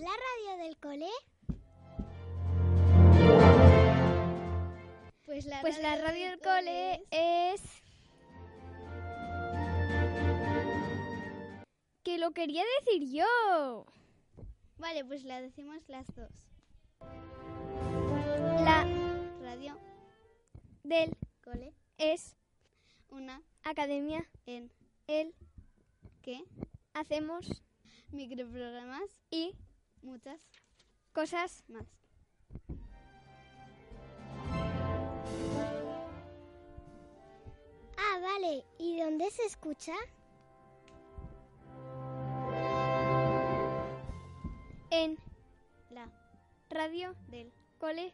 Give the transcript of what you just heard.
la radio del cole? Pues la Pues la radio del cole es... Que lo quería decir yo. Vale, pues la decimos las dos. La Radio del cole es una academia en el que hacemos microprogramas y muchas cosas más. Ah, vale. ¿Y dónde se escucha? en La radio del cole